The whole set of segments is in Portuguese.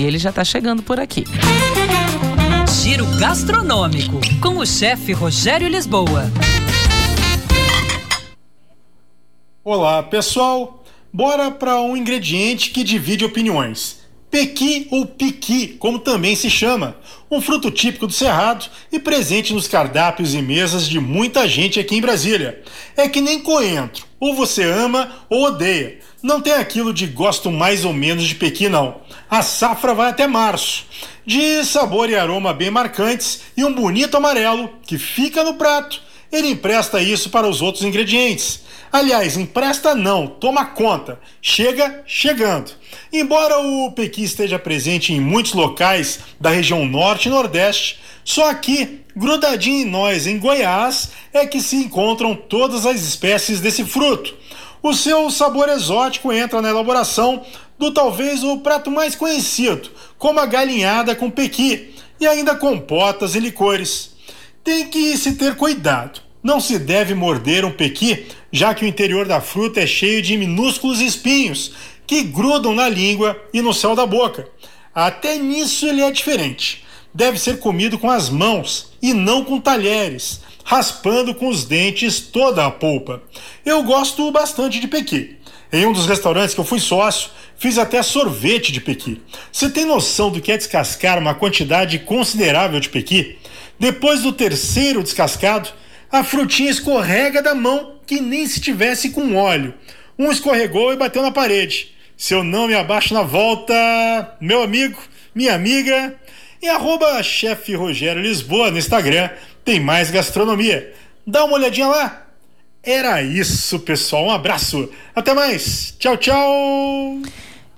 E ele já está chegando por aqui. Giro gastronômico com o chefe Rogério Lisboa. Olá, pessoal. Bora para um ingrediente que divide opiniões. Pequi ou piqui, como também se chama, um fruto típico do Cerrado e presente nos cardápios e mesas de muita gente aqui em Brasília. É que nem coentro, ou você ama ou odeia. Não tem aquilo de gosto mais ou menos de pequi, não. A safra vai até março, de sabor e aroma bem marcantes e um bonito amarelo que fica no prato. Ele empresta isso para os outros ingredientes. Aliás, empresta não, toma conta. Chega chegando. Embora o pequi esteja presente em muitos locais da região norte e nordeste, só aqui, grudadinho em nós, em Goiás, é que se encontram todas as espécies desse fruto. O seu sabor exótico entra na elaboração do talvez o prato mais conhecido, como a galinhada com pequi, e ainda compotas e licores. Tem que se ter cuidado. Não se deve morder um pequi, já que o interior da fruta é cheio de minúsculos espinhos que grudam na língua e no céu da boca. Até nisso ele é diferente. Deve ser comido com as mãos e não com talheres, raspando com os dentes toda a polpa. Eu gosto bastante de pequi. Em um dos restaurantes que eu fui sócio, fiz até sorvete de pequi. Você tem noção do que é descascar uma quantidade considerável de pequi? Depois do terceiro descascado, a frutinha escorrega da mão que nem se tivesse com óleo. Um escorregou e bateu na parede. Se eu não me abaixo na volta, meu amigo, minha amiga, e arroba chefe Rogério Lisboa no Instagram, tem mais gastronomia. Dá uma olhadinha lá. Era isso, pessoal. Um abraço. Até mais. Tchau, tchau.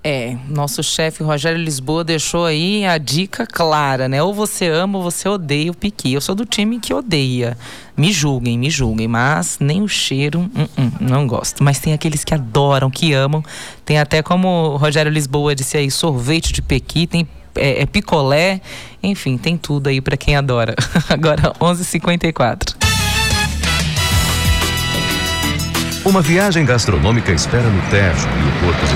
É, nosso chefe Rogério Lisboa deixou aí a dica clara, né? Ou você ama ou você odeia o piqui. Eu sou do time que odeia. Me julguem, me julguem, mas nem o cheiro, uh -uh, não gosto. Mas tem aqueles que adoram, que amam. Tem até como o Rogério Lisboa disse aí, sorvete de pequi, tem é, é picolé, enfim, tem tudo aí para quem adora. Agora 11:54. Uma viagem gastronômica espera no Tejo e o Porto de